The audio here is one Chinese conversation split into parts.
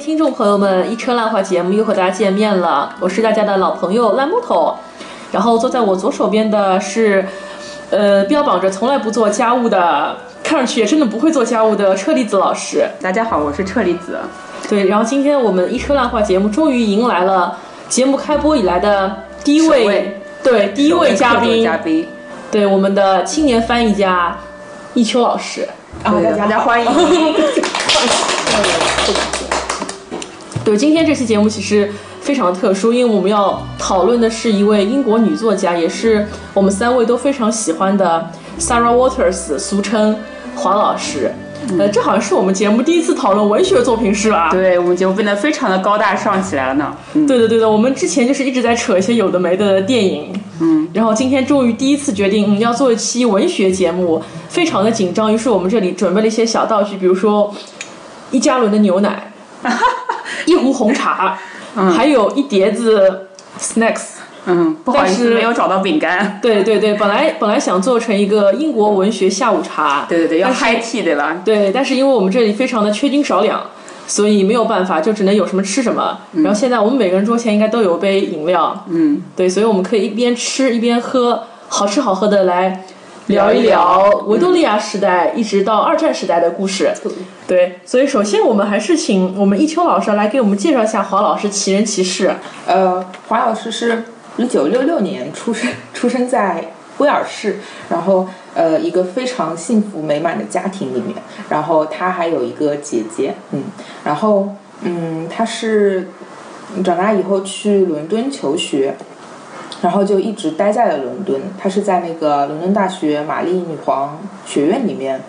听众朋友们，一车烂话节目又和大家见面了，我是大家的老朋友烂木头。然后坐在我左手边的是，呃，标榜着从来不做家务的，看上去也真的不会做家务的车厘子老师。大家好，我是车厘子。对，然后今天我们一车烂话节目终于迎来了节目开播以来的第一位，对，第一位嘉宾，嘉宾，对，我们的青年翻译家一秋老师。啊，大家欢迎。对，今天这期节目其实非常特殊，因为我们要讨论的是一位英国女作家，也是我们三位都非常喜欢的 Sarah Waters，俗称黄老师。呃，这好像是我们节目第一次讨论文学作品，是吧？对我们节目变得非常的高大上起来了呢。对的，对的，我们之前就是一直在扯一些有的没的电影，嗯，然后今天终于第一次决定要做一期文学节目，非常的紧张，于是我们这里准备了一些小道具，比如说一加仑的牛奶，一壶红茶，还有一碟子 snacks。嗯，不好意思，没有找到饼干。对对对，本来本来想做成一个英国文学下午茶。对对对，要 high tea 对吧？对，但是因为我们这里非常的缺斤少两，所以没有办法，就只能有什么吃什么。然后现在我们每个人桌前应该都有杯饮料。嗯，对，所以我们可以一边吃一边喝，好吃好喝的来聊一聊维多利亚时代一直到二战时代的故事。对，所以首先我们还是请我们一秋老师来给我们介绍一下华老师奇人奇事。呃，华老师是。一九六六年出生，出生在威尔士，然后呃一个非常幸福美满的家庭里面，然后他还有一个姐姐，嗯，然后嗯他是长大以后去伦敦求学，然后就一直待在了伦敦，他是在那个伦敦大学玛丽女皇学院里面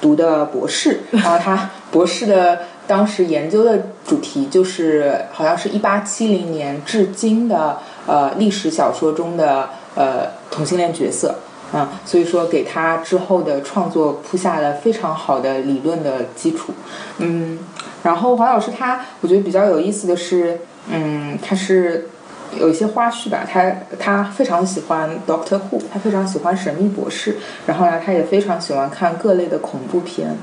读的博士，然后他博士的当时研究的主题就是好像是一八七零年至今的。呃，历史小说中的呃同性恋角色，啊，所以说给他之后的创作铺下了非常好的理论的基础，嗯，然后黄老师他，我觉得比较有意思的是，嗯，他是。有一些花絮吧，他他非常喜欢 Doctor Who，他非常喜欢神秘博士，然后呢，他也非常喜欢看各类的恐怖片，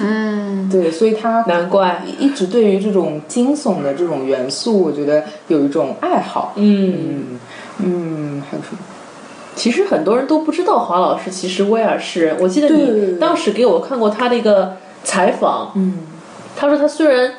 嗯，对，所以他难怪。一直对于这种惊悚的这种元素，我觉得有一种爱好，嗯。嗯，还有什么？其实很多人都不知道华老师其实威尔士人，我记得你当时给我看过他的一个采访，嗯，他说他虽然。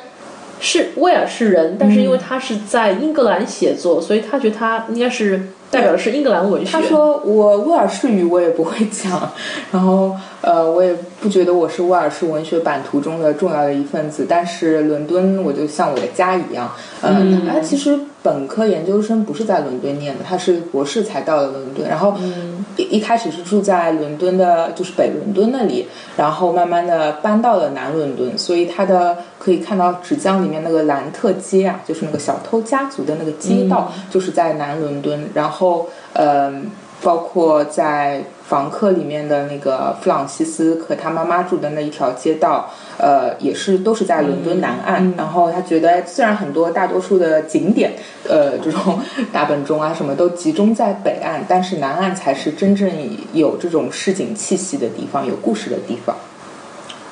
是威尔士人，但是因为他是在英格兰写作，所以他觉得他应该是代表的是英格兰文学。他说我威尔士语我也不会讲，然后呃我也不觉得我是威尔士文学版图中的重要的一份子，但是伦敦我就像我的家一样。嗯，他其实本科研究生不是在伦敦念的，他是博士才到了伦敦，然后一一开始是住在伦敦的，就是北伦敦那里，然后慢慢的搬到了南伦敦，所以他的。可以看到纸浆里面那个兰特街啊，就是那个小偷家族的那个街道，就是在南伦敦。然后，嗯，包括在房客里面的那个弗朗西斯和他妈妈住的那一条街道，呃，也是都是在伦敦南岸。然后他觉得，虽然很多大多数的景点，呃，这种 大本钟啊什么都集中在北岸，但是南岸才是真正有这种市井气息的地方，有故事的地方。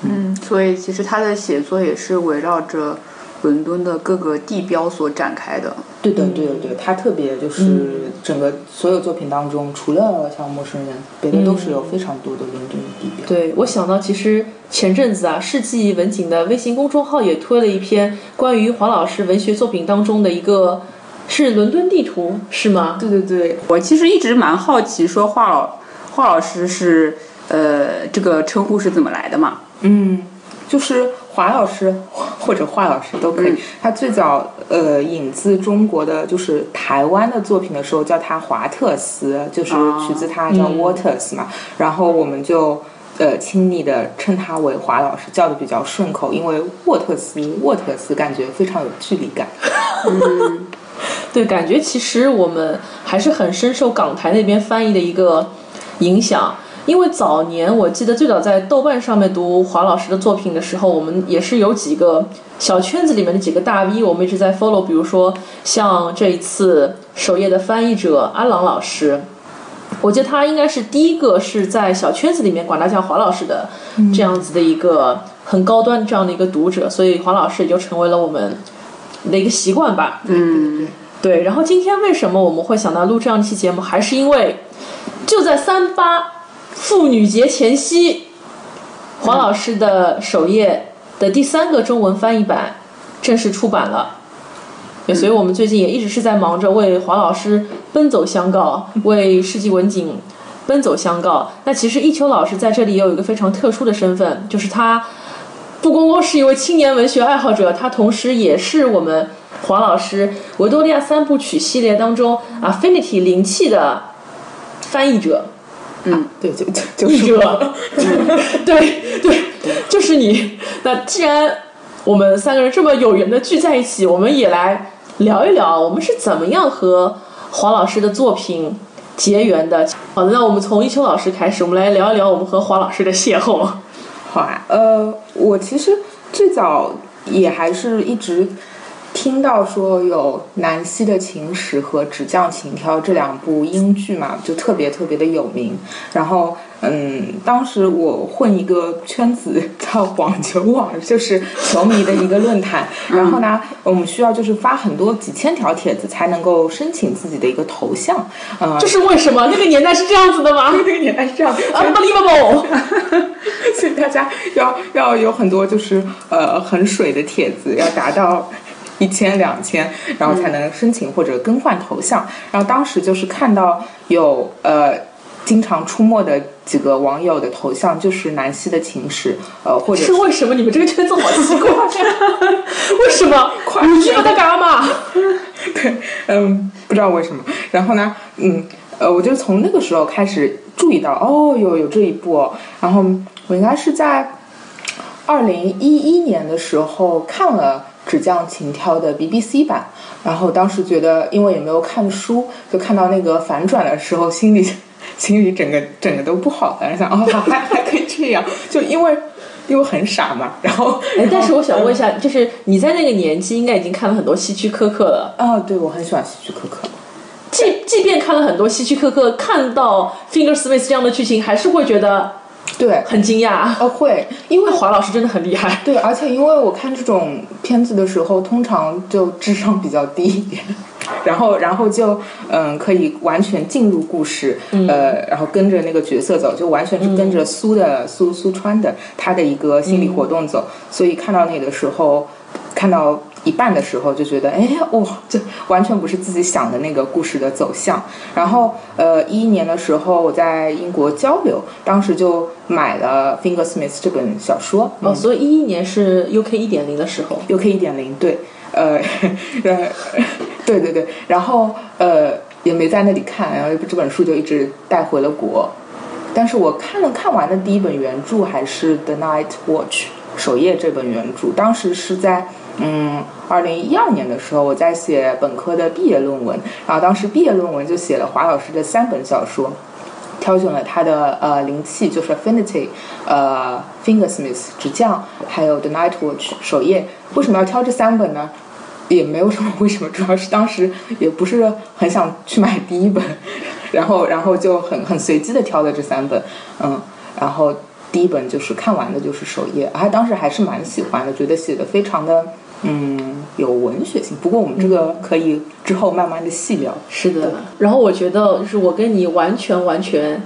嗯，所以其实他的写作也是围绕着伦敦的各个地标所展开的。对的，对的，对，他特别就是整个所有作品当中，除了像陌生人，别的都是有非常多的伦敦的地标。对，我想到其实前阵子啊，世纪文景的微信公众号也推了一篇关于黄老师文学作品当中的一个是伦敦地图，是吗？对对对，我其实一直蛮好奇，说华老华老师是呃这个称呼是怎么来的嘛？嗯，就是华老师或者华老师都可以。他最早呃引自中国的就是台湾的作品的时候，叫他华特斯，就是取自他叫 Waters 嘛。然后我们就呃亲昵的称他为华老师，叫的比较顺口，因为沃特斯沃特斯感觉非常有距离感。嗯，对，感觉其实我们还是很深受港台那边翻译的一个影响。因为早年我记得最早在豆瓣上面读华老师的作品的时候，我们也是有几个小圈子里面的几个大 V，我们一直在 follow。比如说像这一次首页的翻译者安朗老师，我觉得他应该是第一个是在小圈子里面管他叫华老师的这样子的一个很高端这样的一个读者，所以华老师也就成为了我们的一个习惯吧。嗯，对，然后今天为什么我们会想到录这样一期节目，还是因为就在三八妇女节前夕，黄老师的首页的第三个中文翻译版正式出版了。对，所以我们最近也一直是在忙着为黄老师奔走相告，为世纪文景奔走相告。那其实一秋老师在这里也有一个非常特殊的身份，就是他不光光是一位青年文学爱好者，他同时也是我们黄老师维多利亚三部曲系列当中 Affinity 灵气的翻译者。嗯，对，就就就 对对，就是你。那既然我们三个人这么有缘的聚在一起，我们也来聊一聊，我们是怎么样和黄老师的作品结缘的。好的，那我们从一秋老师开始，我们来聊一聊我们和黄老师的邂逅。好啊，呃，我其实最早也还是一直听到说有《南希的情史》和《纸匠情挑》这两部英剧嘛，就特别特别的有名。然后，嗯，当时我混一个圈子叫网球网，就是球迷的一个论坛。然后呢，我们需要就是发很多几千条帖子才能够申请自己的一个头像。呃，这是为什么？那个年代是这样子的吗 那个年代是这样，？Unbelievable！所以大家要要有很多就是呃很水的帖子，要达到一千两千，然后才能申请或者更换头像。然后当时就是看到有呃经常出没的几个网友的头像，就是南希的情史，呃或者是为什么？你们这个圈子好奇怪呀？为什么？你知道他干嘛？对，嗯，不知道为什么。然后呢，嗯，呃，我就从那个时候开始注意到，哦，有有这一部、哦。然后我应该是在二零一一年的时候看了《纸匠情挑》的 BBC 版，然后当时觉得，因为也没有看书，就看到那个反转的时候，心里 心里整个整个都不好了，想哦，还还可以这样，就因为因为很傻嘛，然后哎，但是我想问一下，就是你在那个年纪应该已经看了很多希区柯克了。啊，对我很喜欢希区柯克。即即便看了很多希区柯克，看到 Finger Smith 这样的剧情，还是会觉得对，很惊讶。呃，会，因为华老师真的很厉害。对，而且因为我看这种片子的时候，通常就智商比较低一点，然后然后就嗯可以完全进入故事，呃，然后跟着那个角色走，就完全是跟着苏的、苏苏川的他的一个心理活动走，所以看到那的时候，看到。一半的时候就觉得，哎，哇，这完全不是自己想的那个故事的走向。然后，呃，一一年的时候我在英国交流，当时就买了《Finger Smith》这本小说。哦，所以一一年是 UK 一点零的时候。UK 一点零，对，呃，呃，对对对，然后呃也没在那里看，然后这本书就一直带回了国。但是我看了看完的第一本原著还是《The Night Watch》首页这本原著，当时是在。嗯，二零一二年的时候，我在写本科的毕业论文，然后当时毕业论文就写了华老师的三本小说，挑选了他的呃灵气，就是 Affinity，呃 Fingersmith 纸匠，还有 The Night Watch 首页。为什么要挑这三本呢？也没有什么为什么，主要是当时也不是很想去买第一本，然后然后就很很随机的挑的这三本，嗯，然后第一本就是看完的就是首页，还当时还是蛮喜欢的，觉得写的非常的。嗯，有文学性。不过我们这个可以之后慢慢的细聊。是的，然后我觉得就是我跟你完全完全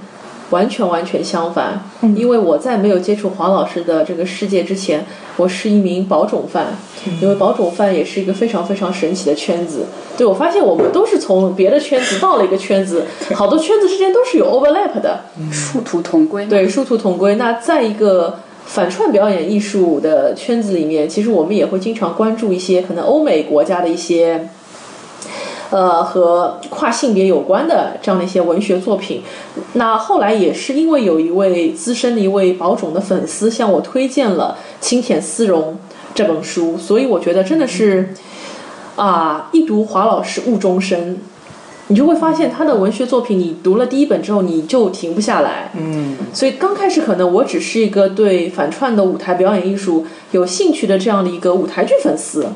完全完全相反，嗯因为我在没有接触黄老师的这个世界之前，我是一名保种饭，嗯因为保种饭也是一个非常非常神奇的圈子。对我发现我们都是从别的圈子到了一个圈子，好多圈子之间都是有 overlap 的，殊途同归。对，殊途同归。那在一个反串表演艺术的圈子里面，其实我们也会经常关注一些可能欧美国家的一些，呃，和跨性别有关的这样的一些文学作品。那后来也是因为有一位资深的一位宝冢的粉丝向我推荐了《青田丝绒》这本书，所以我觉得真的是啊，一读华老师误终身。你就会发现他的文学作品，你读了第一本之后，你就停不下来。嗯，所以刚开始可能我只是一个对反串的舞台表演艺术有兴趣的这样的一个舞台剧粉丝，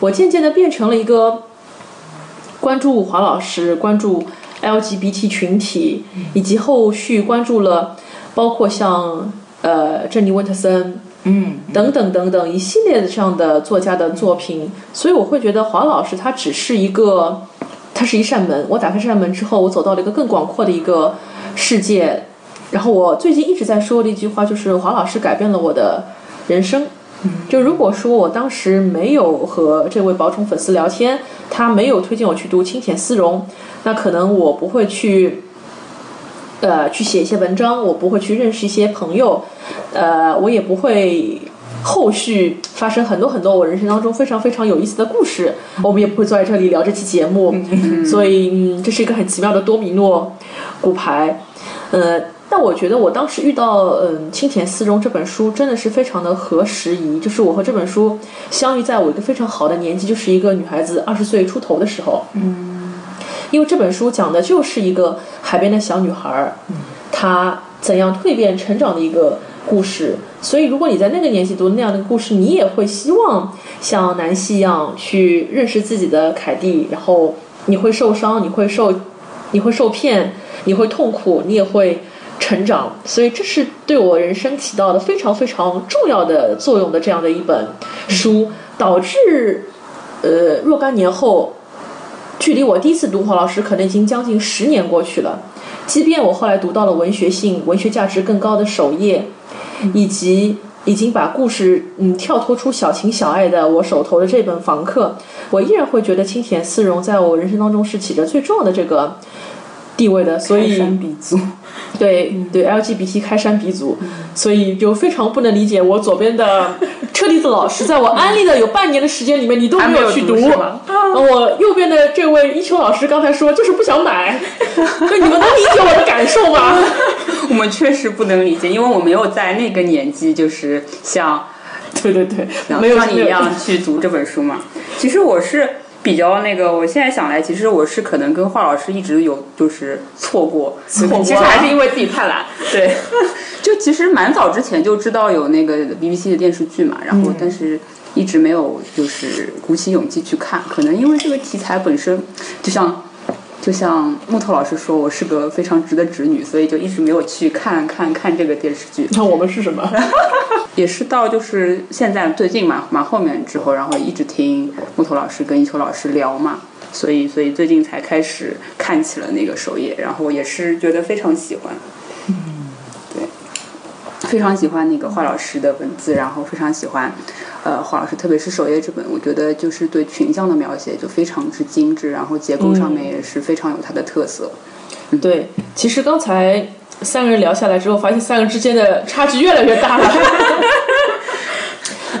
我渐渐的变成了一个关注华老师、关注 LGBT 群体，以及后续关注了包括像呃珍妮温特森、嗯，等等等等一系列的这样的作家的作品，所以我会觉得华老师他只是一个，他是一扇门，我打开这扇门之后，我走到了一个更广阔的一个世界。然后我最近一直在说的一句话就是华老师改变了我的人生。就如果说我当时没有和这位宝宠粉丝聊天，他没有推荐我去读清浅丝绒，那可能我不会去，呃，去写一些文章，我不会去认识一些朋友，呃，我也不会后续发生很多很多我人生当中非常非常有意思的故事，我们也不会坐在这里聊这期节目。所以，嗯，这是一个很奇妙的多米诺骨牌，呃。但我觉得我当时遇到嗯《青田四中》这本书真的是非常的合时宜，就是我和这本书相遇在我一个非常好的年纪，就是一个女孩子二十岁出头的时候。嗯，因为这本书讲的就是一个海边的小女孩儿，她怎样蜕变成长的一个故事。所以如果你在那个年纪读那样的故事，你也会希望像南希一样去认识自己的凯蒂，然后你会受伤，你会受，你会受骗，你会痛苦，你也会。成长，所以这是对我人生起到的非常非常重要的作用的这样的一本书，导致呃若干年后，距离我第一次读黄老师可能已经将近十年过去了。即便我后来读到了文学性、文学价值更高的首页，以及已经把故事嗯跳脱出小情小爱的我手头的这本《房客》，我依然会觉得清田丝绒在我人生当中是起着最重要的这个。地位的，所以鼻祖，对对，LGBT 开山鼻祖，所以就非常不能理解我左边的 车厘子老师，在我安利的有半年的时间里面，你都没有去读。啊，我右边的这位一秋老师刚才说就是不想买，就你们能理解我的感受吗？我们确实不能理解，因为我没有在那个年纪，就是像，对对对，没有像你一样去读这本书嘛。其实我是。比较那个，我现在想来，其实我是可能跟华老师一直有就是错过，错过，其实还是因为自己太懒。对，就其实蛮早之前就知道有那个 BBC 的电视剧嘛，然后但是一直没有就是鼓起勇气去看，可能因为这个题材本身就像。就像木头老师说，我是个非常直的直女，所以就一直没有去看看看这个电视剧。那我们是什么？也是到就是现在最近嘛蛮后面之后，然后一直听木头老师跟一秋老师聊嘛，所以所以最近才开始看起了那个首页，然后也是觉得非常喜欢。嗯，对，非常喜欢那个华老师的文字，然后非常喜欢。呃，华老师，特别是首页这本，我觉得就是对群像的描写就非常之精致，然后结构上面也是非常有它的特色。对，其实刚才三个人聊下来之后，发现三个人之间的差距越来越大了，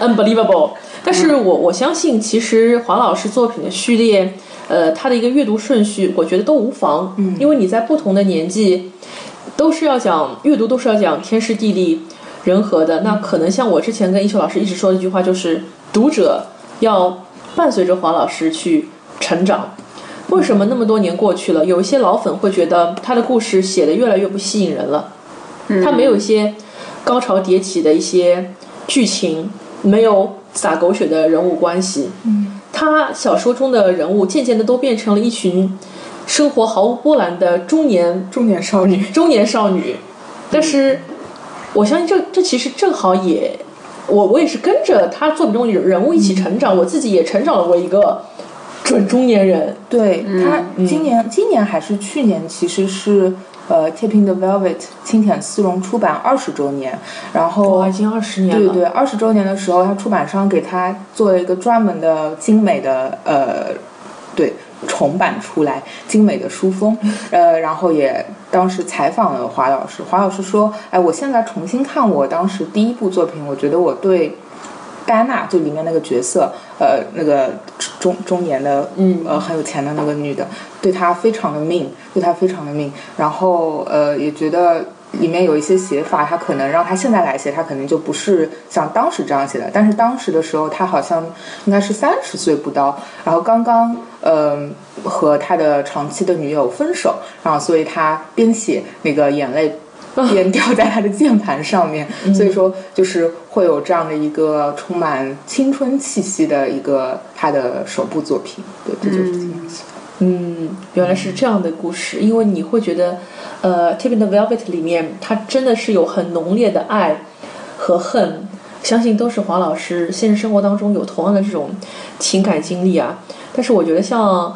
unbelievable。但是我我相信，其实黄老师作品的序列，呃，他的一个阅读顺序，我觉得都无妨，嗯，因为你在不同的年纪，都是要讲阅读，都是要讲天时地利。人和的那可能像我之前跟一秋老师一直说的一句话，就是读者要伴随着黄老师去成长。为什么那么多年过去了，有一些老粉会觉得他的故事写的越来越不吸引人了？他没有一些高潮迭起的一些剧情，没有撒狗血的人物关系。他小说中的人物渐渐的都变成了一群生活毫无波澜的中年中年少女，中年少女，但是。我相信这这其实正好也，我我也是跟着他作品中的人物一起成长，我自己也成长了我一个准中年人。对他今年今年还是去年，其实是呃《Tipping the Velvet》青舔丝绒出版二十周年，然后已经二十年了。对对，二十周年的时候，他出版商给他做了一个专门的精美的呃，对。重版出来，精美的书封，呃，然后也当时采访了华老师，华老师说，哎，我现在重新看我当时第一部作品，我觉得我对戴安娜就里面那个角色，呃，那个中中年的，嗯，呃，很有钱的那个女的，对她非常的命，对她非常的命，然后呃，也觉得。里面有一些写法，他可能让他现在来写，他可能就不是像当时这样写的。但是当时的时候，他好像应该是三十岁不到，然后刚刚嗯和他的长期的女友分手，然后所以他边写那个眼泪 边掉在他的键盘上面，所以说就是会有这样的一个充满青春气息的一个他的首部作品。对，这就是这样子。嗯，原来是这样的故事，因为你会觉得。呃，《Tipping the Velvet》里面，它真的是有很浓烈的爱和恨，相信都是黄老师现实生活当中有同样的这种情感经历啊。但是我觉得像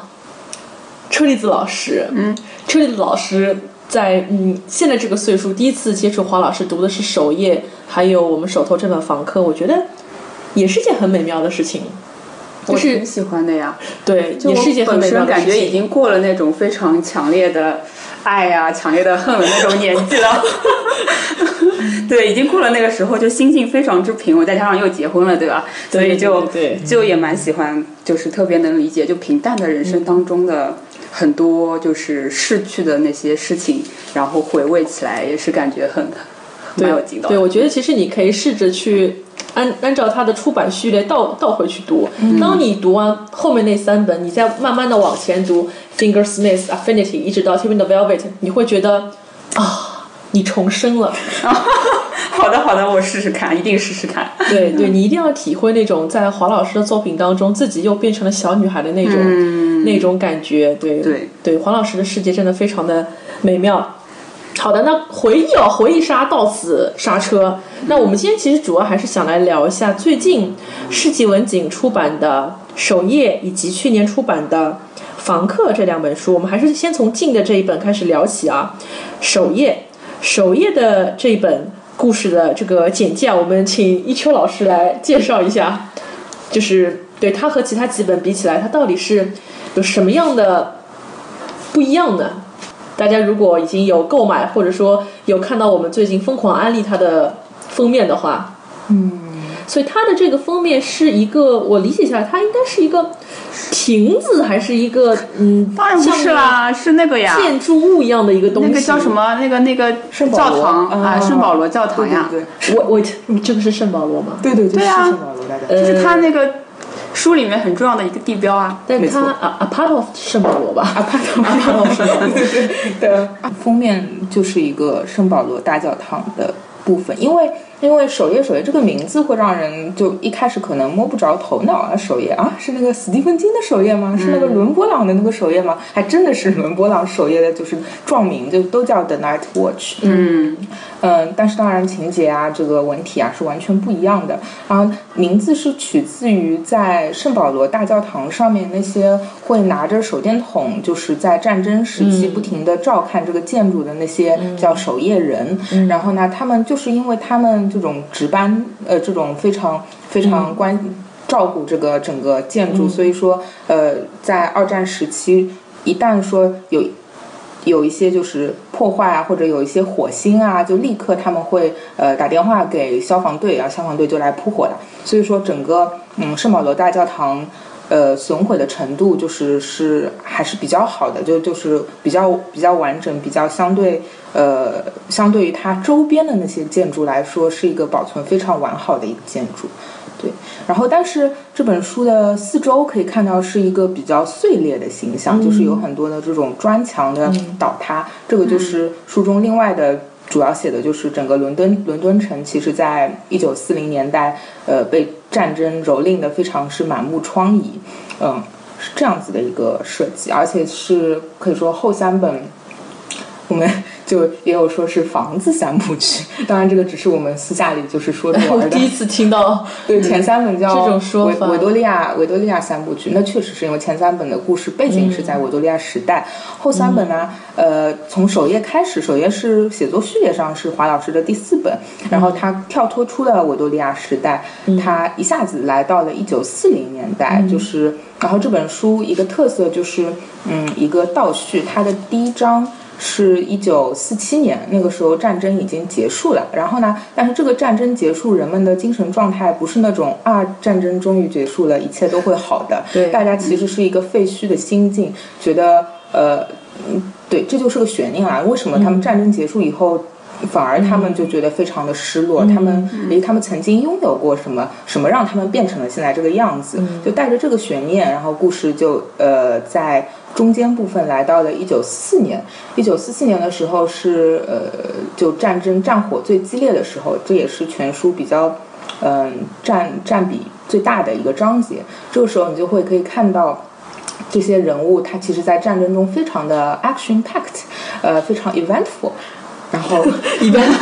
车厘子老师，嗯，车厘子老师在嗯现在这个岁数第一次接触黄老师读的是首页，还有我们手头这本房客，我觉得也是件很美妙的事情。就是我挺喜欢的呀，对，就也是一件很本美妙的事情。身感觉已经过了那种非常强烈的爱呀、强烈的恨的那种年纪了。对，已经过了那个时候，就心境非常之平稳，再加上又结婚了，对吧？所以就对对就也蛮喜欢，就是特别能理解，就平淡的人生当中的很多就是逝去的那些事情，然后回味起来也是感觉很蛮有劲的。对，我觉得其实你可以试着去按按照它的出版序列倒倒回去读。当你读完后面那三本，你再慢慢的往前读《Fingersmith Affinity》，一直到《Tim the Velvet》，你会觉得啊，你重生了。好的，好的，我试试看，一定试试看。对对，你一定要体会那种在黄老师的作品当中，自己又变成了小女孩的那种、那种感觉。对对对，黄老师的世界真的非常的美妙。好的，那回忆哦，回忆杀到此刹车。那我们今天其实主要还是想来聊一下最近世纪文景出版的《首页》以及去年出版的《房客》这两本书。我们还是先从近的这一本开始聊起啊，《首页》。《首页》的这一本故事的这个简介，我们请一秋老师来介绍一下，就是对他和其他几本比起来，他到底是有什么样的不一样呢？大家如果已经有购买，或者说有看到我们最近疯狂安利它的封面的话，嗯，所以它的这个封面是一个，我理解下来，它应该是一个亭子，还是一个嗯，当然不是啦，是那个呀，建筑物一样的一个东西。那个叫什？么？那个那个圣保罗教堂啊，啊圣保罗教堂呀，对对我我这个是圣保罗吗？对对对，是圣保罗就是它那个书里面很重要的一个地标啊。但没错它啊 a part of 圣保罗吧？a p a r t of 圣保罗。对封面就是一个圣保罗大教堂的部分，因为因为首页首页这个名字会让人就一开始可能摸不着头脑啊，首页啊是那个斯蒂芬金的首页吗？是那个伦勃朗的那个首页吗？还真的是伦勃朗首页的，就是撞名就都叫 The Night Watch。嗯，嗯，但是当然情节啊，这个文体啊是完全不一样的。然后名字是取自于在圣保罗大教堂上面那些会拿着手电筒，就是在战争时期不停的照看这个建筑的那些叫守夜人。然后呢，他们就是因为他们这种值班，呃，这种非常非常关。照顾这个整个建筑，所以说，呃，在二战时期，一旦说有有一些就是破坏啊，或者有一些火星啊，就立刻他们会呃打电话给消防队，然后消防队就来扑火的。所以说整个嗯圣保罗大教堂呃损毁的程度就是是还是比较好的，就就是比较比较完整，比较相对呃相对于它周边的那些建筑来说，是一个保存非常完好的一个建筑。对，然后但是这本书的四周可以看到是一个比较碎裂的形象，就是有很多的这种砖墙的倒塌，这个就是书中另外的。主要写的就是整个伦敦伦敦城，其实在一九四零年代，呃，被战争蹂躏的非常是满目疮痍，嗯，是这样子的一个设计，而且是可以说后三本，我们就也有说是房子三部曲，当然这个只是我们私下里就是说着玩的。我 第一次听到，对，前三本叫这种说法。维维多利亚维多利亚三部曲，那确实是因为前三本的故事背景是在维多利亚时代，后三本呢，呃，从首页开始，首页是写作序列上是华老师的第四本，然后他跳脱出了维多利亚时代，他一下子来到了一九四零年代，就是，然后这本书一个特色就是，嗯，一个倒叙，它的第一章。是一九四七年，那个时候战争已经结束了。然后呢，但是这个战争结束，人们的精神状态不是那种啊，战争终于结束了，一切都会好的。对大家其实是一个废墟的心境，觉得呃，嗯对，这就是个悬念啊。为什么他们战争结束以后？反而他们就觉得非常的失落，他们离他们曾经拥有过什么，什么让他们变成了现在这个样子，就带着这个悬念，然后故事就呃在中间部分来到了一九四四年。一九四四年的时候是呃就战争战火最激烈的时候，这也是全书比较嗯、占占比最大的一个章节。这个时候你就会可以看到。这些人物，他其实在战争中非常的 action packed，呃，非常 eventful，然后 一边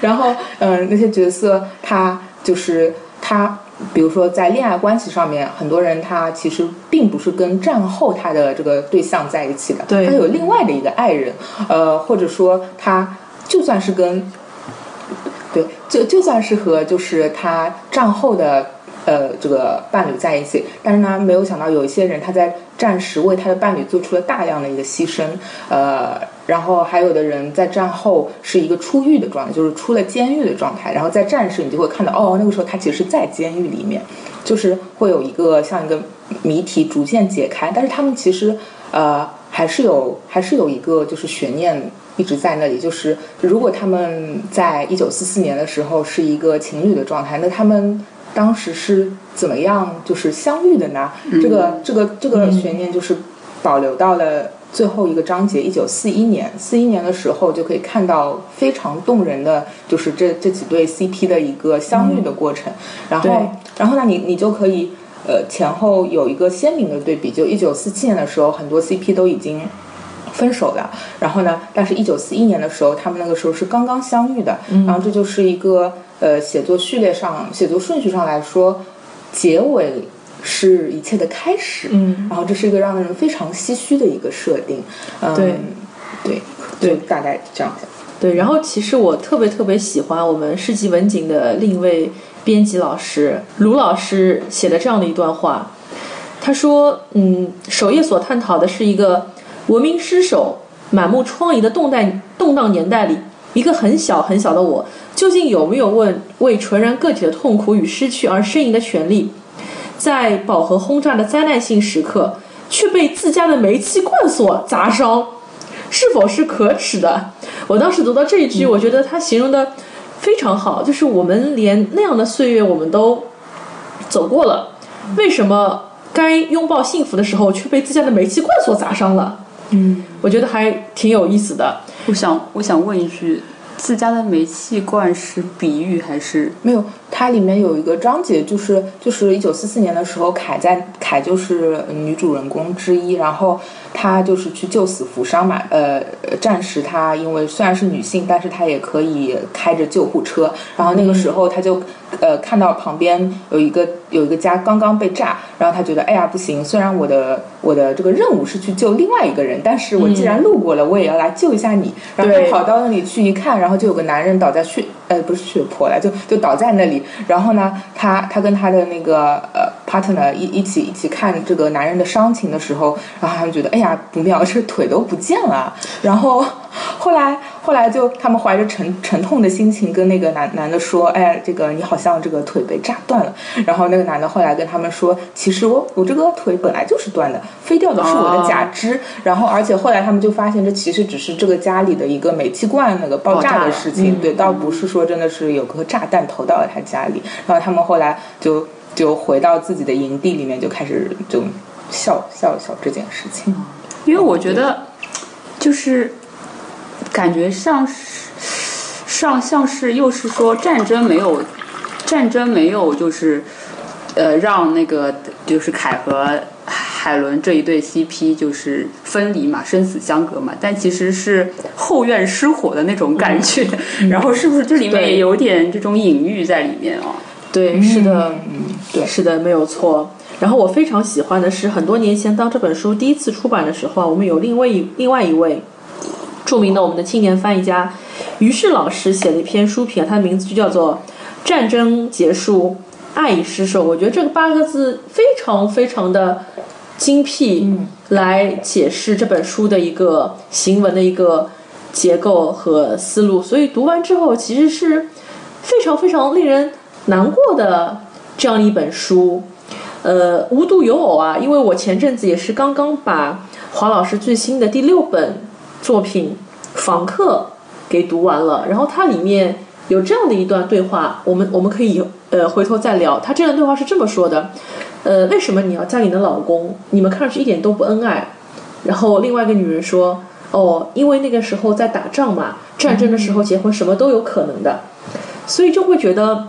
然后，嗯，那些角色他就是他，比如说在恋爱关系上面，很多人他其实并不是跟战后他的这个对象在一起的，对他有另外的一个爱人，呃，或者说他就算是跟，对，就就算是和就是他战后的。呃，这个伴侣在一起，但是呢，没有想到有一些人他在战时为他的伴侣做出了大量的一个牺牲，呃，然后还有的人在战后是一个出狱的状态，就是出了监狱的状态，然后在战时你就会看到，哦，那个时候他其实在监狱里面，就是会有一个像一个谜题逐渐解开，但是他们其实呃还是有还是有一个就是悬念一直在那里，就是如果他们在一九四四年的时候是一个情侣的状态，那他们。当时是怎么样就是相遇的呢？这个这个这个悬念就是保留到了最后一个章节，一九四一年。四一年的时候就可以看到非常动人的，就是这这几对 CP 的一个相遇的过程。然后然后呢，你你就可以呃前后有一个鲜明的对比。就一九四七年的时候，很多 CP 都已经分手了。然后呢，但是一九四一年的时候，他们那个时候是刚刚相遇的。然后这就是一个。呃，写作序列上，写作顺序上来说，结尾是一切的开始。嗯，然后这是一个让人非常唏嘘的一个设定。嗯，对，对，对，大概这样子对，然后其实我特别特别喜欢我们世纪文景的另一位编辑老师卢老师写的这样的一段话。他说：“嗯，首页所探讨的是一个文明失守、满目疮痍的动荡动荡年代里，一个很小很小的我。”究竟有没有问为纯然个体的痛苦与失去而呻吟的权利？在饱和轰炸的灾难性时刻，却被自家的煤气罐所砸伤，是否是可耻的？我当时读到这一句，我觉得他形容的非常好，就是我们连那样的岁月我们都走过了，为什么该拥抱幸福的时候却被自家的煤气罐所砸伤了？嗯，我觉得还挺有意思的。我想，我想问一句。自家的煤气罐是比喻还是没有？它里面有一个章节，就是就是一九四四年的时候，凯在凯就是女主人公之一，然后她就是去救死扶伤嘛。呃，战时她因为虽然是女性，但是她也可以开着救护车。然后那个时候她就呃看到旁边有一个有一个家刚刚被炸，然后她觉得哎呀不行，虽然我的我的这个任务是去救另外一个人，但是我既然路过了，我也要来救一下你。然后跑到那里去一看，然后就有个男人倒在血呃不是血泊了，就就倒在那里。然后呢，他他跟他的那个呃 partner 一一起一起看这个男人的伤情的时候，然后他们觉得哎呀不妙，这腿都不见了。然后 后来后来就他们怀着沉沉痛的心情跟那个男男的说，哎，这个你好像这个腿被炸断了。然后那个男的后来跟他们说，其实我我这个腿本来就是断的，飞掉的是我的假肢。然后而且后来他们就发现，这其实只是这个家里的一个煤气罐那个爆炸的事情，对，倒不是说真的是有颗炸弹投到了他家里。然后他们后来就就回到自己的营地里面，就开始就笑笑笑这件事情。因为我觉得，就是感觉像是上像是又是说战争没有战争没有就是呃让那个就是凯和海伦这一对 CP 就是分离嘛，生死相隔嘛。但其实是后院失火的那种感觉。然后是不是这里面也有点这种隐喻在里面啊？对，是的，嗯，对，是的，没有错。然后我非常喜欢的是，很多年前当这本书第一次出版的时候啊，我们有另外一另外一位著名的我们的青年翻译家于适老师写了一篇书评，他的名字就叫做《战争结束，爱已失守》。我觉得这个八个字非常非常的精辟，来解释这本书的一个行文的一个结构和思路。所以读完之后，其实是非常非常令人难过的这样一本书。呃，无独有偶啊，因为我前阵子也是刚刚把华老师最新的第六本作品《访客》给读完了，然后它里面有这样的一段对话，我们我们可以呃回头再聊。他这段对话是这么说的：呃，为什么你要嫁给你的老公？你们看上去一点都不恩爱。然后另外一个女人说：哦，因为那个时候在打仗嘛，战争的时候结婚什么都有可能的，所以就会觉得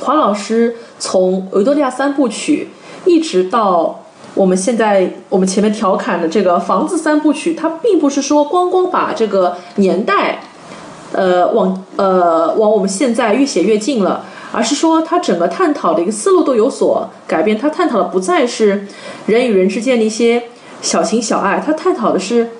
华老师从维多利亚三部曲。一直到我们现在，我们前面调侃的这个房子三部曲，它并不是说光光把这个年代呃往呃往我们现在越写越近了，而是说它整个探讨的一个思路都有所改变。它探讨的不再是人与人之间的一些小情小爱，它探讨的是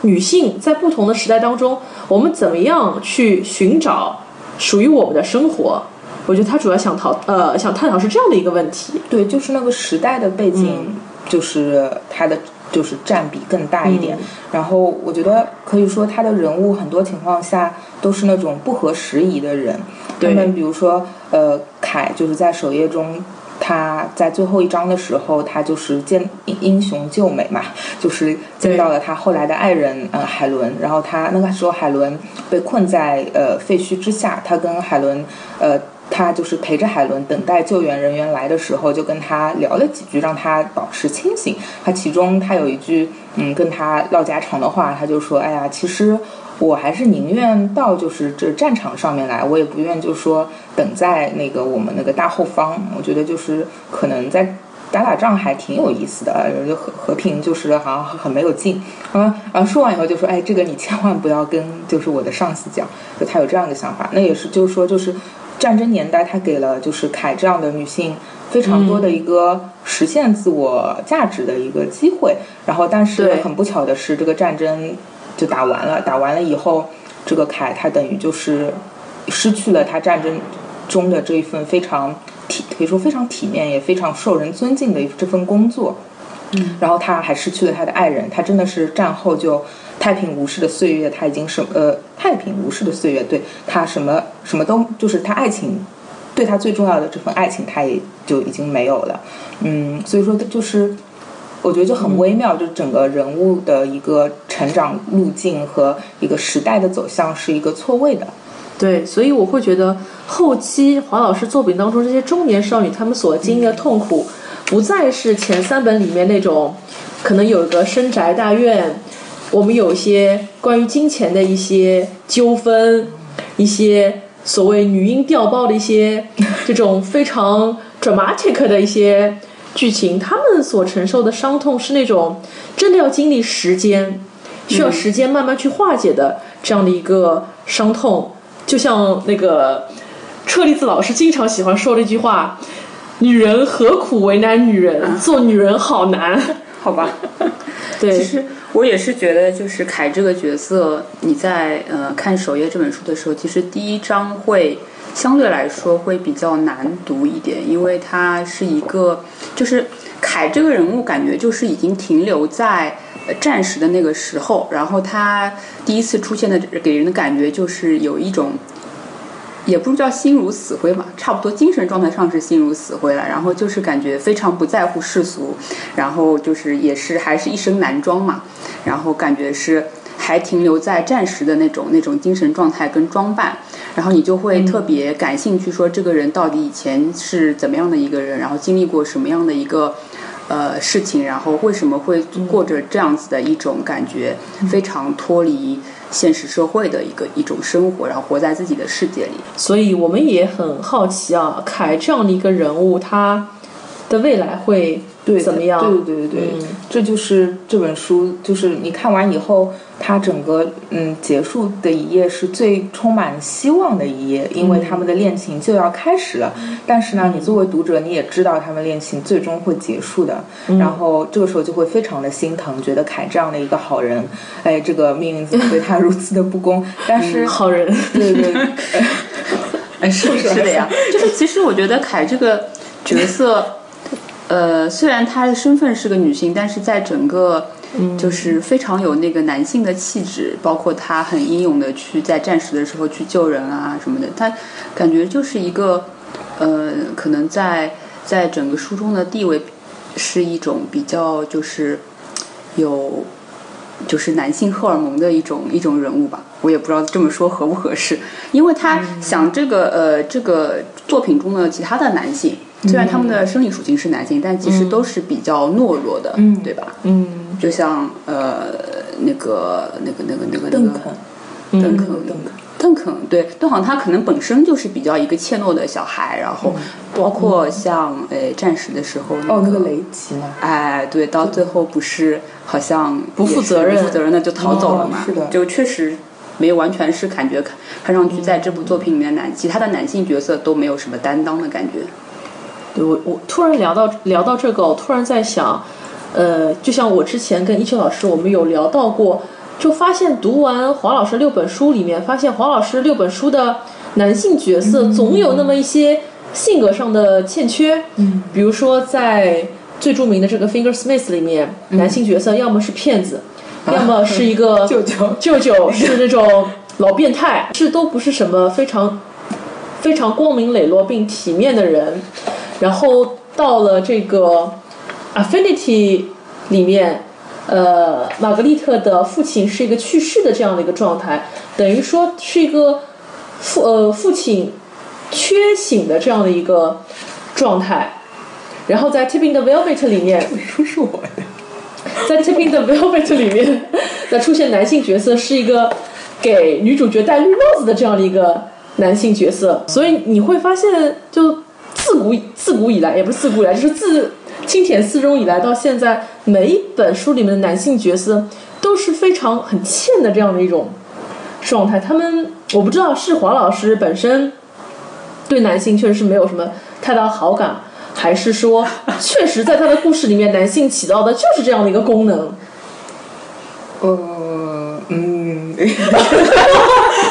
女性在不同的时代当中，我们怎么样去寻找属于我们的生活。我觉得他主要想讨呃想探讨是这样的一个问题。对，就是那个时代的背景，就是他的就是占比更大一点。然后我觉得可以说他的人物很多情况下都是那种不合时宜的人。他们比如说呃凯就是在首页中。他在最后一章的时候，他就是见英雄救美嘛，就是见到了他后来的爱人呃海伦，然后他那个时候海伦被困在呃废墟之下，他跟海伦呃他就是陪着海伦等待救援人员来的时候，就跟他聊了几句，让他保持清醒。他其中他有一句嗯跟他唠家常的话，他就说：“哎呀，其实。”我还是宁愿到就是这战场上面来，我也不愿就说等在那个我们那个大后方。我觉得就是可能在打打仗还挺有意思的，就和和平就是好像很没有劲。然后！说完以后就说，哎，这个你千万不要跟就是我的上司讲，就他有这样的想法。那也是就是说就是战争年代，他给了就是凯这样的女性非常多的一个实现自我价值的一个机会。然后但是很不巧的是，这个战争。就打完了，打完了以后，这个凯他等于就是失去了他战争中的这一份非常体，可以说非常体面也非常受人尊敬的这份工作。嗯，然后他还失去了他的爱人，他真的是战后就太平无事的岁月，他已经什呃太平无事的岁月，对他什么什么都就是他爱情对他最重要的这份爱情，他也就已经没有了。嗯，所以说就是。我觉得就很微妙，就整个人物的一个成长路径和一个时代的走向是一个错位的。对，所以我会觉得后期华老师作品当中这些中年少女她们所经历的痛苦，不再是前三本里面那种可能有一个深宅大院，我们有一些关于金钱的一些纠纷，一些所谓女婴调包的一些这种非常 dramatic 的一些。剧情，他们所承受的伤痛是那种真的要经历时间，需要时间慢慢去化解的这样的一个伤痛。就像那个车厘子老师经常喜欢说的一句话：“女人何苦为难女人？做女人好难。”好吧，对，其实我也是觉得，就是凯这个角色，你在呃看首页这本书的时候，其实第一章会。相对来说会比较难读一点，因为他是一个，就是凯这个人物感觉就是已经停留在战时的那个时候，然后他第一次出现的给人的感觉就是有一种，也不是叫心如死灰吧，差不多精神状态上是心如死灰了，然后就是感觉非常不在乎世俗，然后就是也是还是一身男装嘛，然后感觉是。还停留在战时的那种那种精神状态跟装扮，然后你就会特别感兴趣，说这个人到底以前是怎么样的一个人，然后经历过什么样的一个呃事情，然后为什么会过着这样子的一种感觉，非常脱离现实社会的一个一种生活，然后活在自己的世界里。所以我们也很好奇啊，凯这样的一个人物，他的未来会。对，怎么样？对对对对，这就是这本书，就是你看完以后，它整个嗯结束的一页是最充满希望的一页，因为他们的恋情就要开始了。但是呢，你作为读者，你也知道他们恋情最终会结束的。然后这个时候就会非常的心疼，觉得凯这样的一个好人，哎，这个命运怎么对他如此的不公？但是好人，对对，哎，是是的呀。就是其实我觉得凯这个角色。呃，虽然她的身份是个女性，但是在整个就是非常有那个男性的气质，包括她很英勇的去在战时的时候去救人啊什么的，她感觉就是一个呃，可能在在整个书中的地位是一种比较就是有就是男性荷尔蒙的一种一种人物吧，我也不知道这么说合不合适，因为他想这个呃这个作品中的其他的男性。虽然他们的生理属性是男性，但其实都是比较懦弱的，对吧？嗯，就像呃那个那个那个那个邓肯，邓肯，邓肯，邓肯，对，邓肯他可能本身就是比较一个怯懦的小孩，然后包括像呃战时的时候，哦，那个雷吉嘛，哎，对，到最后不是好像不负责任，不负责任的就逃走了嘛？是的，就确实。没有完全是感觉看看上去在这部作品里面男其他的男性角色都没有什么担当的感觉。对我我突然聊到聊到这个，我突然在想，呃，就像我之前跟一秋老师我们有聊到过，就发现读完黄老师六本书里面，发现黄老师六本书的男性角色总有那么一些性格上的欠缺，嗯，比如说在最著名的这个 Finger Smith 里面，男性角色要么是骗子，要么是一个 舅舅舅舅是那种老变态，这都不是什么非常非常光明磊落并体面的人。然后到了这个 Affinity 里面，呃，玛格丽特的父亲是一个去世的这样的一个状态，等于说是一个父呃父亲缺醒的这样的一个状态。然后在 Tipping the Velvet 里面，书是我的，在 Tipping the Velvet 里面的出现男性角色是一个给女主角戴绿帽子的这样的一个男性角色，所以你会发现，就自古自古以来，也不是自古以来，就是自清田四中以来到现在，每一本书里面的男性角色都是非常很欠的这样的一种状态。他们我不知道是黄老师本身对男性确实是没有什么太大好感。还是说，确实在他的故事里面，男性起到的就是这样的一个功能。呃，嗯，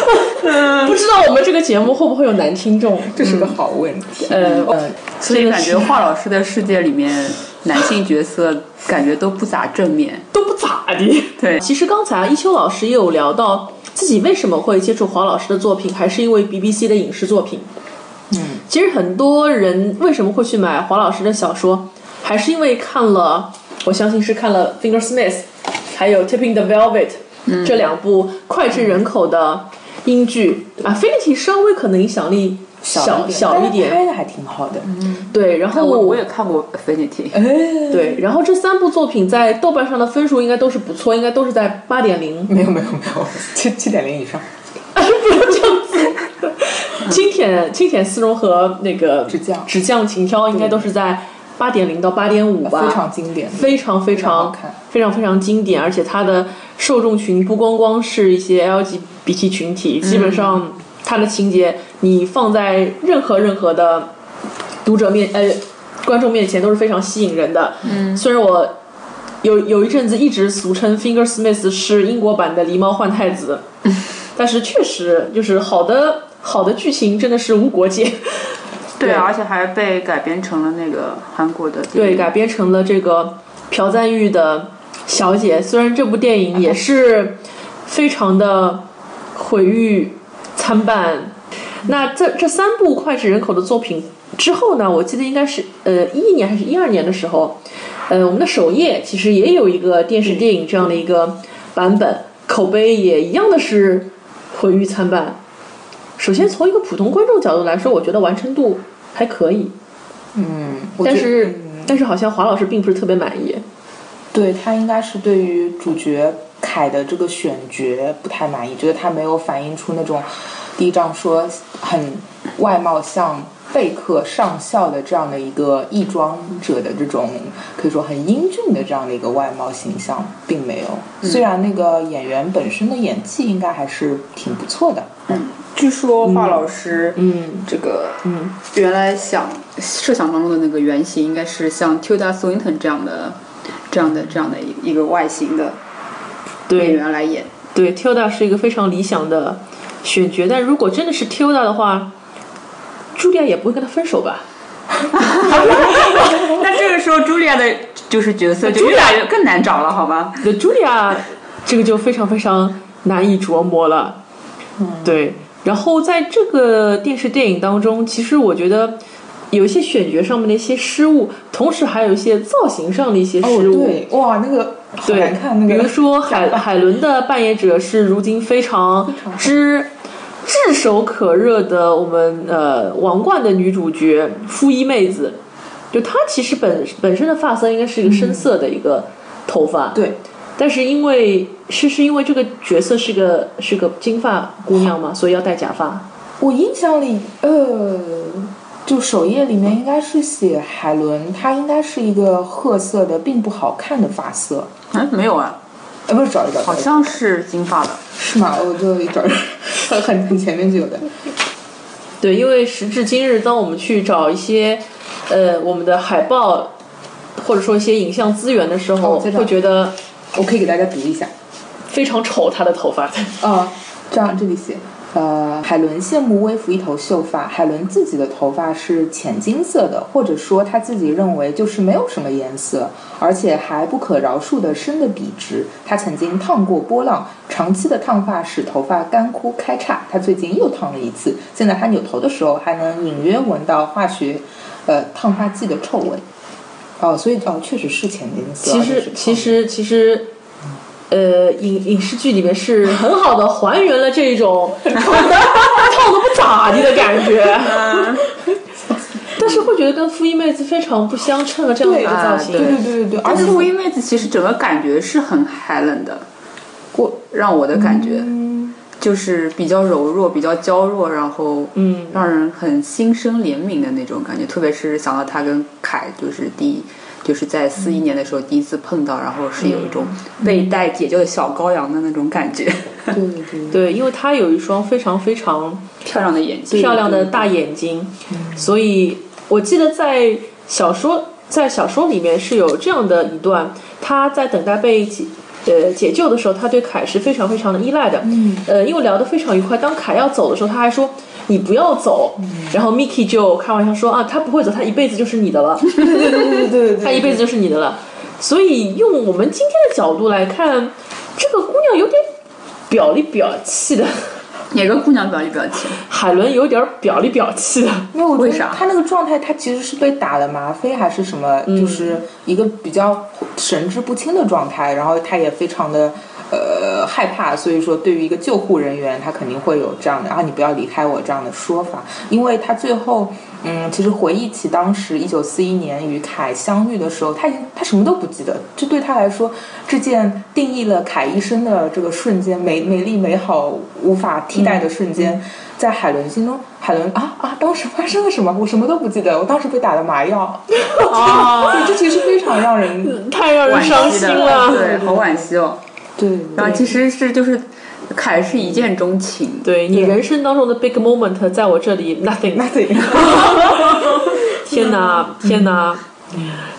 不知道我们这个节目会不会有男听众？这是个好问题。呃，呃，所以感觉华老师的世界里面，男性角色感觉都不咋正面。都不咋的。对，其实刚才啊一秋老师也有聊到自己为什么会接触黄老师的作品，还是因为 BBC 的影视作品。嗯，其实很多人为什么会去买黄老师的小说，还是因为看了，我相信是看了《Finger Smith》，还有《Tipping the Velvet》这两部脍炙人口的英剧。Affinity 稍微可能影响力小小一点，拍的还挺好的。嗯对，然后我我也看过 Affinity，哎，对，然后这三部作品在豆瓣上的分数应该都是不错，应该都是在八点零。没有没有没有，七七点零以上。青舔青舔丝绒和那个纸匠纸匠情挑应该都是在八点零到八点五吧，非常经典，非常非常。非常非常经典，而且它的受众群不光光是一些 LGBT 群体，基本上它的情节你放在任何任何的读者面呃观众面前都是非常吸引人的。嗯，虽然我有有一阵子一直俗称 Finger Smith 是英国版的狸猫换太子，但是确实就是好的好的剧情真的是无国界。对，而且还被改编成了那个韩国的电对，改编成了这个朴赞玉的小姐。虽然这部电影也是非常的毁誉参半。那这这三部脍炙人口的作品之后呢，我记得应该是呃一一年还是一二年的时候，呃我们的首页其实也有一个电视电影这样的一个版本，口碑也一样的是毁誉参半。首先从一个普通观众角度来说，我觉得完成度还可以，嗯，但是、嗯。但是好像华老师并不是特别满意。对他应该是对于主角凯的这个选角不太满意，觉得他没有反映出那种第一章说很外貌像贝克上校的这样的一个义装者的这种可以说很英俊的这样的一个外貌形象，并没有。虽然那个演员本身的演技应该还是挺不错的，嗯，据说华老师，嗯这个嗯，原来想设想当中的那个原型应该是像 Tilda Swinton 这样的、这样的、这样的一一个外形的演员来演。对，Tilda 是一个非常理想的选角，但如果真的是 Tilda 的话，茱莉亚也不会跟他分手吧？那这个时候茱莉亚的就是角色就越来越更难找了，好吧？对，茱莉亚这个就非常非常难以琢磨了。嗯，对。然后在这个电视电影当中，其实我觉得有一些选角上面的一些失误，同时还有一些造型上的一些哦失误。对，哇，那个好对难看，那个比如说海 海伦的扮演者是如今非常之炙手可热的我们呃王冠的女主角傅一妹子，就她其实本本身的发色应该是一个深色的一个头发，对，但是因为是是因为这个角色是个是个金发姑娘嘛，所以要戴假发。我印象里，呃，就首页里面应该是写海伦，她应该是一个褐色的，并不好看的发色。嗯，没有啊，哎，不是找一找，好像是金发的，是吗？我就找很很很前面就有的。对，因为时至今日，当我们去找一些呃我们的海报，或者说一些影像资源的时候，会觉得我可以给大家读一下。非常丑他的头发。啊，这样这里写，呃，海伦羡慕微服一头秀发，海伦自己的头发是浅金色的，或者说她自己认为就是没有什么颜色，而且还不可饶恕的深的笔直。他曾经烫过波浪，长期的烫发使头发干枯开叉。他最近又烫了一次，现在他扭头的时候还能隐约闻到化学，呃，烫发剂的臭味。哦，所以哦，确实是浅金色。其实其实其实，呃，影影视剧里面是很好的还原了这种 烫的不咋地的感觉，但是会觉得跟复衣妹子非常不相称的这样的一个造型。对对对对对，而且而且乌衣妹子其实整个感觉是很海冷的，过让我的感觉、就是比较柔弱、比较娇弱，然后嗯让人很心生怜悯的那种感觉。特别是想到他跟凯就是第一。就是在四一年的时候第一次碰到，然后是有一种被带解救的小羔羊的那种感觉，对对对。对，因为他有一双非常非常漂亮的眼睛，漂亮的大眼睛，所以我记得在小说在小说里面是有这样的一段，他在等待被解呃解救的时候，他对凯是非常非常的依赖的，嗯呃，因为聊得非常愉快。当凯要走的时候，他还说。你不要走，然后 Miki 就开玩笑说啊，他不会走，他一辈子就是你的了，对对对对对，他一辈子就是你的了。所以用我们今天的角度来看，这个姑娘有点表里表气的，哪个姑娘表里表气？海伦有点表里表气的。因为我觉得为啥他那个状态，她其实是被打了吗啡还是什么，就是一个比较神志不清的状态，然后她也非常的呃害怕，所以说对于一个救护人员，他肯定会有这样的啊你不要离开我这样的说法，因为他最后。嗯，其实回忆起当时一九四一年与凯相遇的时候，他已经他什么都不记得，这对他来说，这件定义了凯一生的这个瞬间，美美丽美好无法替代的瞬间，在海伦心中，海伦啊啊，当时发生了什么？我什么都不记得，我当时被打了麻药。啊 对，这其实非常让人太让人伤，心了。对，好惋惜哦。对。然后其实是就是凯是一见钟情，对你人生当中的 big moment，在我这里 nothing。nothing，天哪，天哪！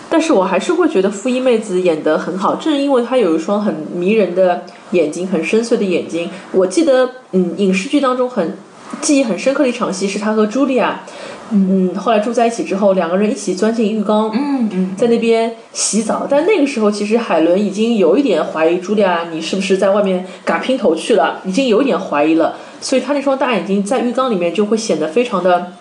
但是我还是会觉得傅一妹子演得很好，正因为她有一双很迷人的眼睛，很深邃的眼睛。我记得，嗯，影视剧当中很记忆很深刻的一场戏是她和茱莉亚，嗯，后来住在一起之后，两个人一起钻进浴缸，嗯嗯，在那边洗澡。但那个时候，其实海伦已经有一点怀疑茱莉亚，你是不是在外面嘎姘头去了，已经有一点怀疑了。所以她那双大眼睛在浴缸里面就会显得非常的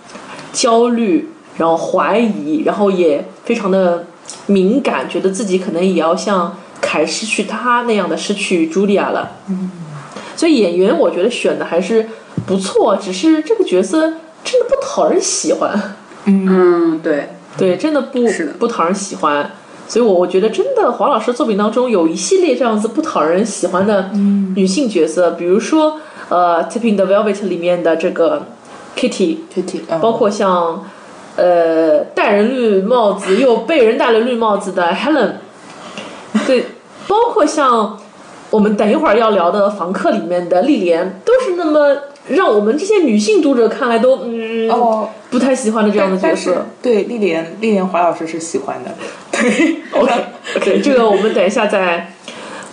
焦虑，然后怀疑，然后也非常的敏感，觉得自己可能也要像凯失去他那样的失去茱莉亚了。嗯，所以演员我觉得选的还是不错，只是这个角色真的不讨人喜欢。嗯，对，对，真的不是的。不讨人喜欢。所以我，我觉得真的黄老师作品当中有一系列这样子不讨人喜欢的女性角色，比如说呃《Tipping the Velvet》里面的这个 Kitty，对对，嗯。包括像呃戴人绿帽子又被人戴了绿帽子的 Helen，对，包括像我们等一会儿要聊的《房客》里面的丽莲，都是那么让我们这些女性读者看来都嗯、哦，不太喜欢的这样的角色。对丽莲，丽莲华老师是喜欢的，对 OK OK，这个我们等一下再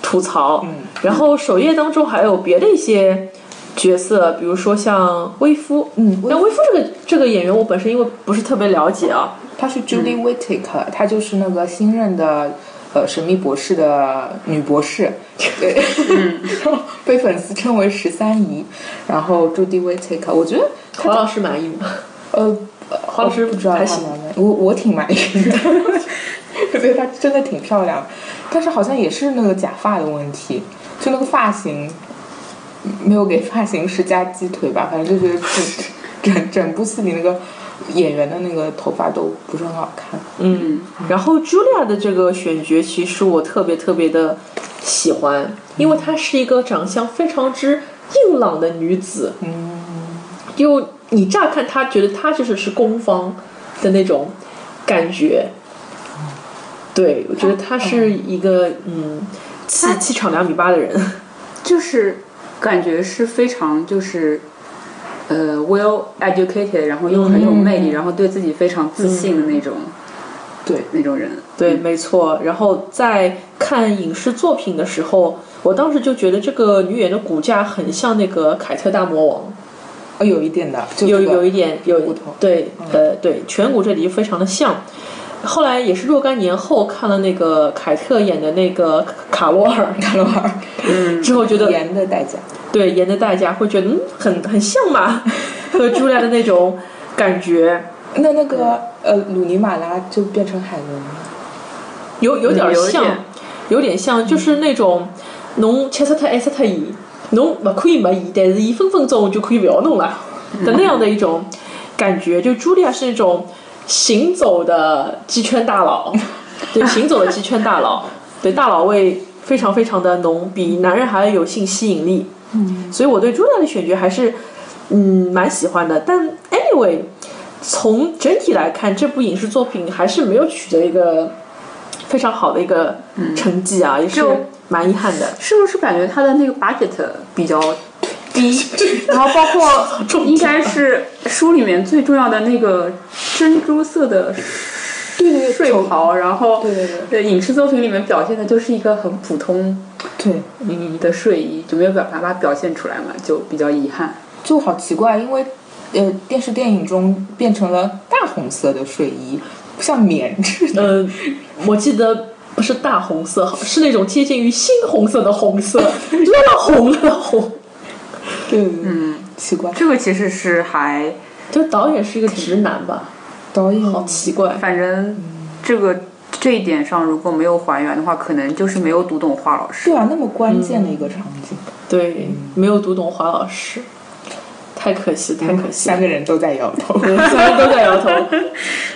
吐槽。嗯，然后首页当中还有别的一些角色，比如说像威夫。嗯那威夫这个这个演员，我本身因为不是特别了解啊。他是 Julie Whittaker，、他就是那个新任的呃神秘博士的女博士，对，嗯 被粉丝称为十三姨。然后 Julie Whittaker，我觉得黄老师满意吗？呃，黄老师不知道我我挺满意的，我觉得她真的挺漂亮，但是好像也是那个假发的问题，就那个发型没有给发型师加鸡腿吧，反正就觉得整整整部戏里那个演员的那个头发都不是很好看。嗯。然后 Julia 的这个选角，其实我特别特别的喜欢，因为她是一个长相非常之硬朗的女子。嗯，就你乍看她觉得她就是是攻方的那种感觉。对，我觉得她是一个嗯，气气场两米八的人，就是感觉是非常就是。呃，well educated，然后又很有魅力，然后对自己非常自信的那种，对那种人。对，没错。然后在看影视作品的时候，我当时就觉得这个女演员的骨架很像那个凯特大魔王，哦，有一点的，就有这个有一点有骨头对，呃，对，颧骨这里非常的像。后来也是若干年后看了那个凯特演的那个卡罗尔，卡罗尔嗯，之后觉得盐的代价。对盐的代价，会觉得嗯很很像嘛，和朱莉亚的那种感觉那那个呃，鲁尼马拉就变成海伦了。有有点像有点，像，就是那种侬吃死他爱死他伊，侬不可以没伊，但是伊分分钟就可以不要弄了的那样的一种感觉。就茱莉亚是那种行走的鸡圈大佬，对，行走的鸡圈大佬，对，大佬味非常非常的浓，比男人还要有性吸引力。嗯，所以我对茱莉亚的选角还是嗯蛮喜欢的。但 anyway，从整体来看，这部影视作品还是没有取得一个非常好的一个成绩啊，也是蛮遗憾的。是不是感觉他的那个 budget 比较低？然后包括应该是书里面最重要的那个珍珠色的对对睡袍，然后对对对对影视作品里面表现的就是一个很普通对，嗯的睡衣，就没有表把它表现出来嘛，就比较遗憾。就好奇怪，因为呃，电视电影中变成了大红色的睡衣，像棉质的。呃，我记得不是大红色，是那种接近于猩红色的红色，那么红的红。对，嗯，奇怪。这个其实是还，就导演是一个直男吧，导演好奇怪。反正这个这一点上如果没有还原的话，可能就是没有读懂华老师。对啊，那么关键的一个场景，对，没有读懂华老师，太可惜，太可惜。三个人都在摇头。对，三人都在摇头。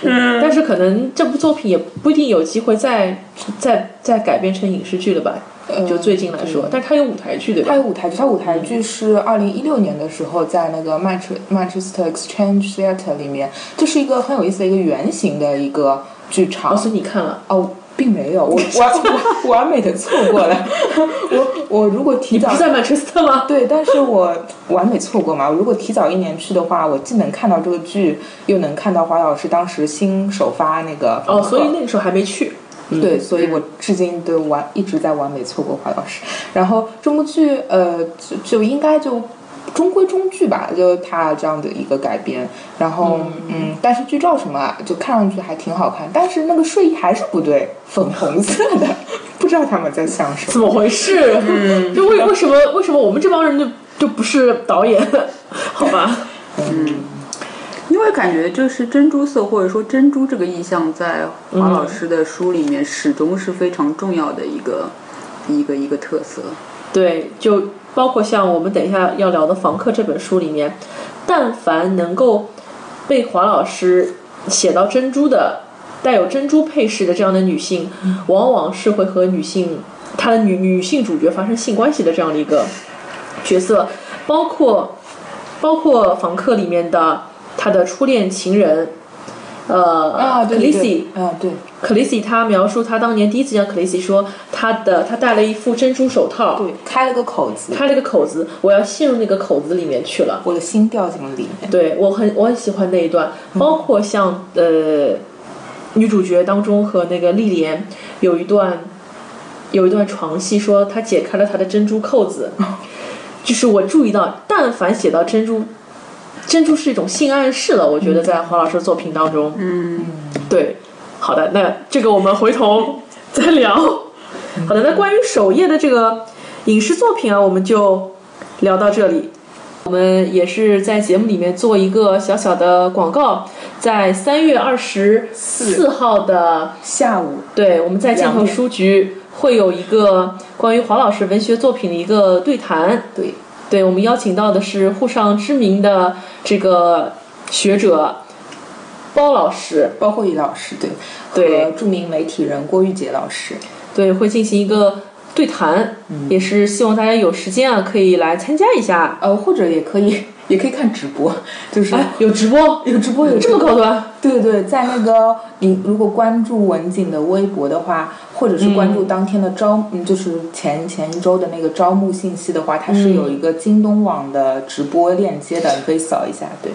嗯，但是可能这部作品也不一定有机会再再再改编成影视剧了吧？就最近来说，但是它有舞台剧对吧它？有舞台剧，它舞台剧是二零一六年的时候在那个曼彻曼彻斯特 Exchange Theatre 里面，这是一个很有意思的一个圆形的一个剧场。哦，所以你看了，哦，并没有，我 完完美的错过了。我我如果提早你不是在曼彻斯特吗？对，但是我完美错过嘛。我如果提早一年去的话，我既能看到这个剧，又能看到华老师当时新首发那个哦，所以那个时候还没去。对，所以我至今都完一直在完美错过华老师。然后这部剧，呃，就就应该就中规中矩吧，就它这样的一个改编。然后，嗯但是剧照什么啊，就看上去还挺好看，但是那个睡衣还是不对，粉红色的，不知道他们在想什么。怎么回事？嗯，就为为什么为什么我们这帮人就就不是导演？好吧，因为感觉就是珍珠色或者说珍珠这个意象，在华老师的书里面始终是非常重要的一个、一个一个特色。对，就包括像我们等一下要聊的《房客》这本书里面，但凡能够被华老师写到珍珠的、带有珍珠配饰的这样的女性，往往是会和女性她的女女性主角发生性关系的这样的一个角色，包括包括《房客》里面的他的初恋情人。呃，啊，对克里对西对，啊对，克里西他描述他当年第一次见克里西说，他的他戴了一副珍珠手套，对，开了个口子，开了个口子，我要陷入那个口子里面去了。我的心掉进了里面。对我很我很喜欢那一段，包括像呃女主角当中和那个丽莲有一段有一段床戏，说她解开了她的珍珠扣子，就是我注意到，但凡写到珍珠，珍珠是一种性暗示了，我觉得在黄老师作品当中，嗯，对，好的，那这个我们回头再聊。好的，那关于首页的这个影视作品啊，我们就聊到这里。我们也是在节目里面做一个小小的广告，在三月二十四号的下午，对，我们在镜头书局会有一个关于黄老师文学作品的一个对谈。对，对，我们邀请到的是沪上知名的这个学者包老师，包括李老师，对，对和著名媒体人郭玉洁老师，对，会进行一个对谈，也是希望大家有时间啊，可以来参加一下。呃，或者也可以也可以看直播，就是、哎，有直播，有直播有这么高端，对对，在那个你如果关注文景的微博的话，或者是关注当天的招，嗯，就是前前一周的那个招募信息的话，它是有一个京东网的直播链接的，你可以扫一下。对，